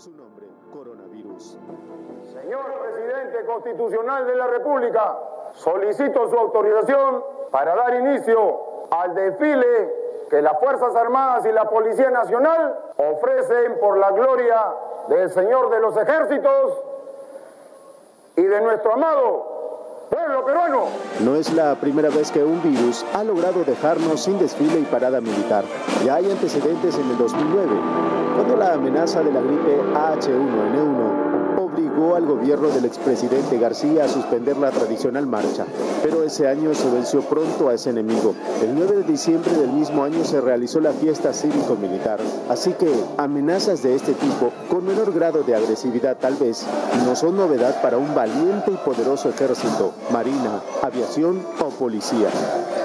su nombre, coronavirus. Señor presidente constitucional de la República, solicito su autorización para dar inicio al desfile que las Fuerzas Armadas y la Policía Nacional ofrecen por la gloria del Señor de los Ejércitos y de nuestro amado pueblo peruano. No es la primera vez que un virus ha logrado dejarnos sin desfile y parada militar. Ya hay antecedentes en el 2009, cuando la amenaza de la gripe H1N1 obligó al gobierno del expresidente García a suspender la tradicional marcha, pero ese año se venció pronto a ese enemigo. El 9 de diciembre del mismo año se realizó la fiesta cívico-militar, así que amenazas de este tipo, con menor grado de agresividad tal vez, no son novedad para un valiente y poderoso ejército, marina, aviación o policía.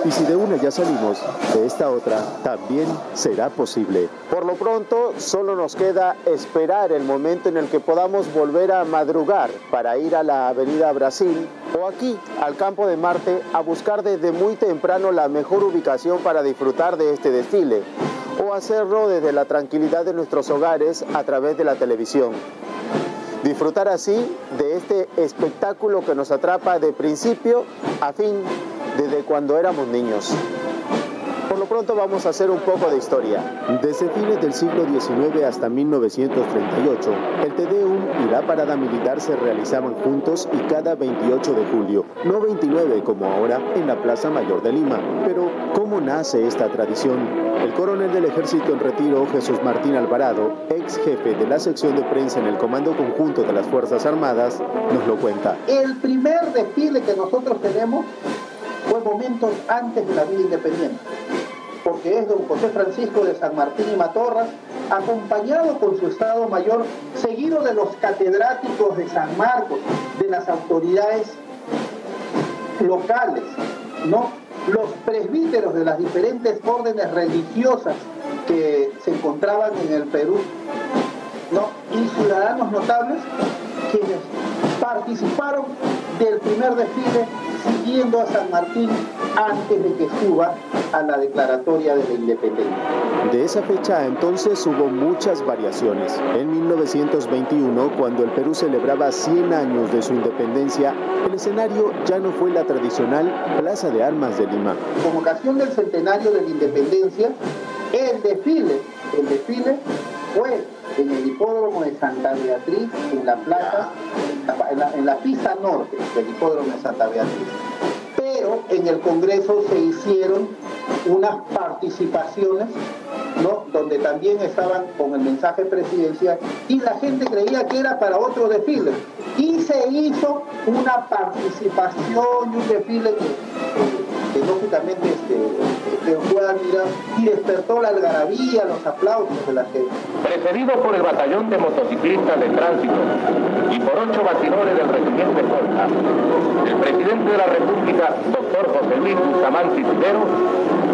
Y si de una ya salimos, de esta otra también será posible. Por lo pronto, solo nos queda esperar el momento en el que podamos volver a madrugar para ir a la Avenida Brasil o aquí al Campo de Marte a buscar desde muy temprano la mejor ubicación para disfrutar de este desfile o hacerlo desde la tranquilidad de nuestros hogares a través de la televisión. Disfrutar así de este espectáculo que nos atrapa de principio a fin desde cuando éramos niños. Pronto vamos a hacer un poco de historia. Desde fines del siglo XIX hasta 1938, el Tedeum y la parada militar se realizaban juntos y cada 28 de julio, no 29 como ahora en la Plaza Mayor de Lima. Pero, ¿cómo nace esta tradición? El coronel del ejército en retiro, Jesús Martín Alvarado, ex jefe de la sección de prensa en el Comando Conjunto de las Fuerzas Armadas, nos lo cuenta. El primer desfile que nosotros tenemos fue momentos antes de la vida independiente porque es don José Francisco de San Martín y Matorras, acompañado con su Estado Mayor, seguido de los catedráticos de San Marcos, de las autoridades locales, ¿no? los presbíteros de las diferentes órdenes religiosas que se encontraban en el Perú, ¿no? y ciudadanos notables quienes participaron del primer desfile siguiendo a San Martín antes de que suba a la declaratoria de la independencia. De esa fecha entonces hubo muchas variaciones. En 1921, cuando el Perú celebraba 100 años de su independencia, el escenario ya no fue la tradicional Plaza de Armas de Lima. Con ocasión del centenario de la independencia, el desfile, el desfile fue en el hipódromo de Santa Beatriz, en la plaza, en la, en la pista norte del hipódromo de Santa Beatriz. En el Congreso se hicieron unas participaciones ¿no? donde también estaban con el mensaje presidencial y la gente creía que era para otro desfile. Y se hizo una participación y un desfile que, lógicamente este, fue admirado y despertó la algarabía, los aplausos de la gente. Precedido por el batallón de motociclistas de tránsito y por ocho batidores del regimiento de el presidente de la República, doctor José Luis Bustamante Cisneros,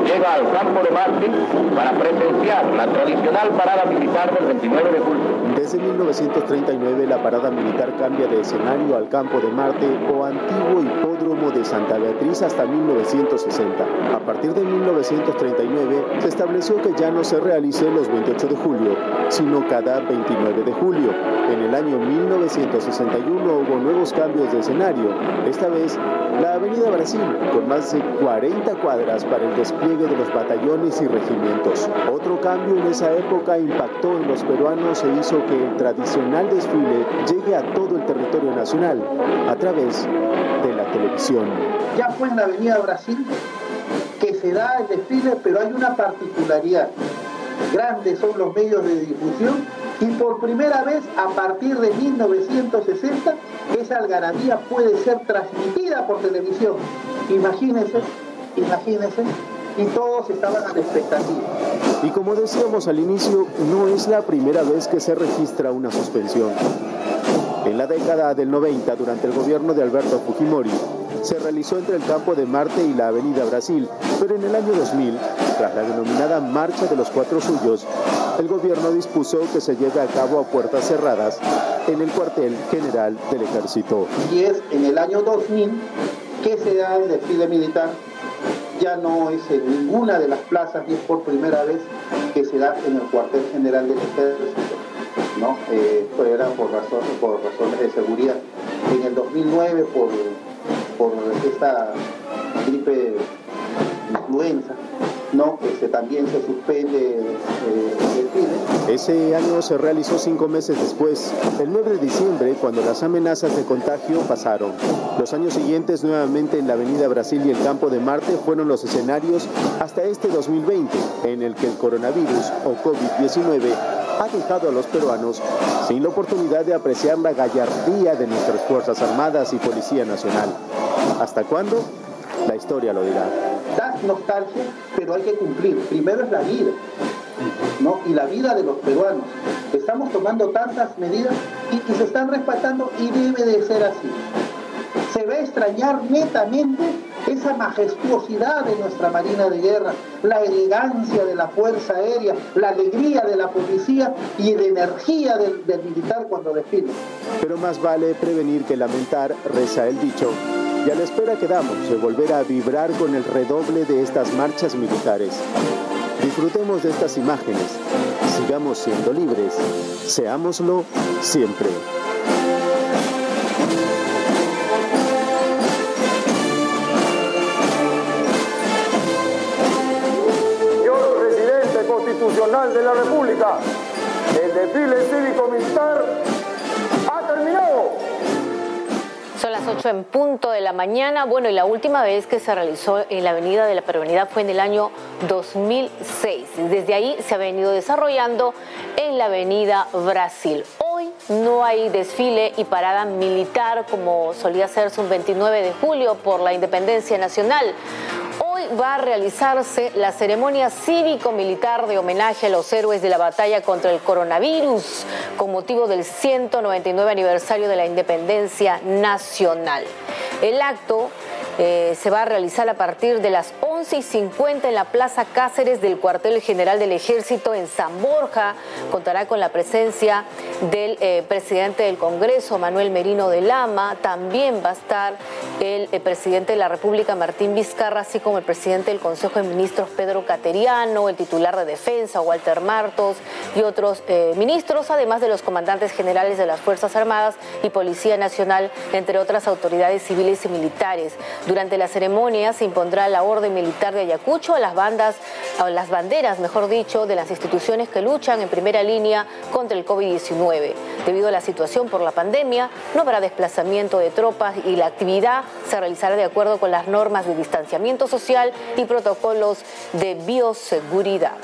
llega al campo de Marte para presenciar la tradicional parada militar del 29 de julio. Desde 1939 la parada militar cambia de escenario al campo de Marte o antiguo hipódromo de Santa Beatriz hasta 1960. A partir de 1939 se estableció que ya no se realice los 28 de julio, sino cada 29 de julio. En el año 1961 hubo nuevos cambios de escenario, esta vez la Avenida Brasil, con más de 40 cuadras para el despliegue de los batallones y regimientos. Otro cambio en esa época impactó en los peruanos e hizo que el tradicional desfile llegue a todo el territorio nacional a través de la televisión. Ya fue en la Avenida Brasil que se da el desfile, pero hay una particularidad. Grandes son los medios de difusión y por primera vez a partir de 1960 esa algarabía puede ser transmitida por televisión. Imagínense, imagínense, y todos estaban a la expectativa. Y como decíamos al inicio, no es la primera vez que se registra una suspensión. En la década del 90, durante el gobierno de Alberto Fujimori, se realizó entre el campo de Marte y la Avenida Brasil, pero en el año 2000, tras la denominada Marcha de los Cuatro Suyos, el gobierno dispuso que se lleve a cabo a puertas cerradas en el cuartel general del ejército. Y es en el año 2000 que se da el desfile militar, ya no es en ninguna de las plazas y es por primera vez que se da en el cuartel general del ejército. ¿no? Eh, era por, razón, por razones de seguridad. En el 2009, por, por esta gripe influenza, no, este, también se suspende eh, el desfile. Ese año se realizó cinco meses después, el 9 de diciembre, cuando las amenazas de contagio pasaron. Los años siguientes, nuevamente en la Avenida Brasil y el Campo de Marte, fueron los escenarios hasta este 2020, en el que el coronavirus o COVID-19 ha dejado a los peruanos sin la oportunidad de apreciar la gallardía de nuestras Fuerzas Armadas y Policía Nacional. ¿Hasta cuándo? La historia lo dirá nostalgia, pero hay que cumplir. Primero es la vida, ¿no? Y la vida de los peruanos. Estamos tomando tantas medidas y, se están respetando y debe de ser así. Se va a extrañar netamente esa majestuosidad de nuestra Marina de Guerra, la elegancia de la Fuerza Aérea, la alegría de la policía y la energía del, del militar cuando desfile. Pero más vale prevenir que lamentar, reza el dicho, y a la espera quedamos de volver a vibrar con el redoble de estas marchas militares. Disfrutemos de estas imágenes, sigamos siendo libres, seámoslo siempre. Señor Presidente Constitucional de la República, el desfile cívico-militar las 8 en punto de la mañana. Bueno, y la última vez que se realizó en la Avenida de la Peruanidad fue en el año 2006. Desde ahí se ha venido desarrollando en la Avenida Brasil. Hoy no hay desfile y parada militar como solía hacerse un 29 de julio por la independencia nacional va a realizarse la ceremonia cívico-militar de homenaje a los héroes de la batalla contra el coronavirus con motivo del 199 aniversario de la independencia nacional. El acto eh, se va a realizar a partir de las 11 y 50 en la Plaza Cáceres del cuartel general del Ejército en San Borja. Contará con la presencia del eh, presidente del Congreso, Manuel Merino de Lama. También va a estar el, el, presidente de la República, Martín Vizcarra, así como el presidente del Consejo de Ministros, Pedro Cateriano, el titular de Defensa, Walter Martos, y otros eh, ministros, además de los comandantes generales de las Fuerzas Armadas y Policía Nacional, entre otras autoridades civiles y militares. Durante la ceremonia se impondrá la orden militar de Ayacucho a las bandas, a las banderas, mejor dicho, de las instituciones que luchan en primera línea contra el COVID-19. Debido a la situación por la pandemia, no habrá desplazamiento de tropas y la actividad se realizará de acuerdo con las normas de distanciamiento social y protocolos de bioseguridad.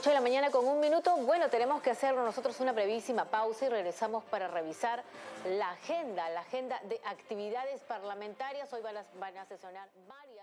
8 de la mañana con un minuto. Bueno, tenemos que hacer nosotros una brevísima pausa y regresamos para revisar la agenda, la agenda de actividades parlamentarias. Hoy van a sesionar varias.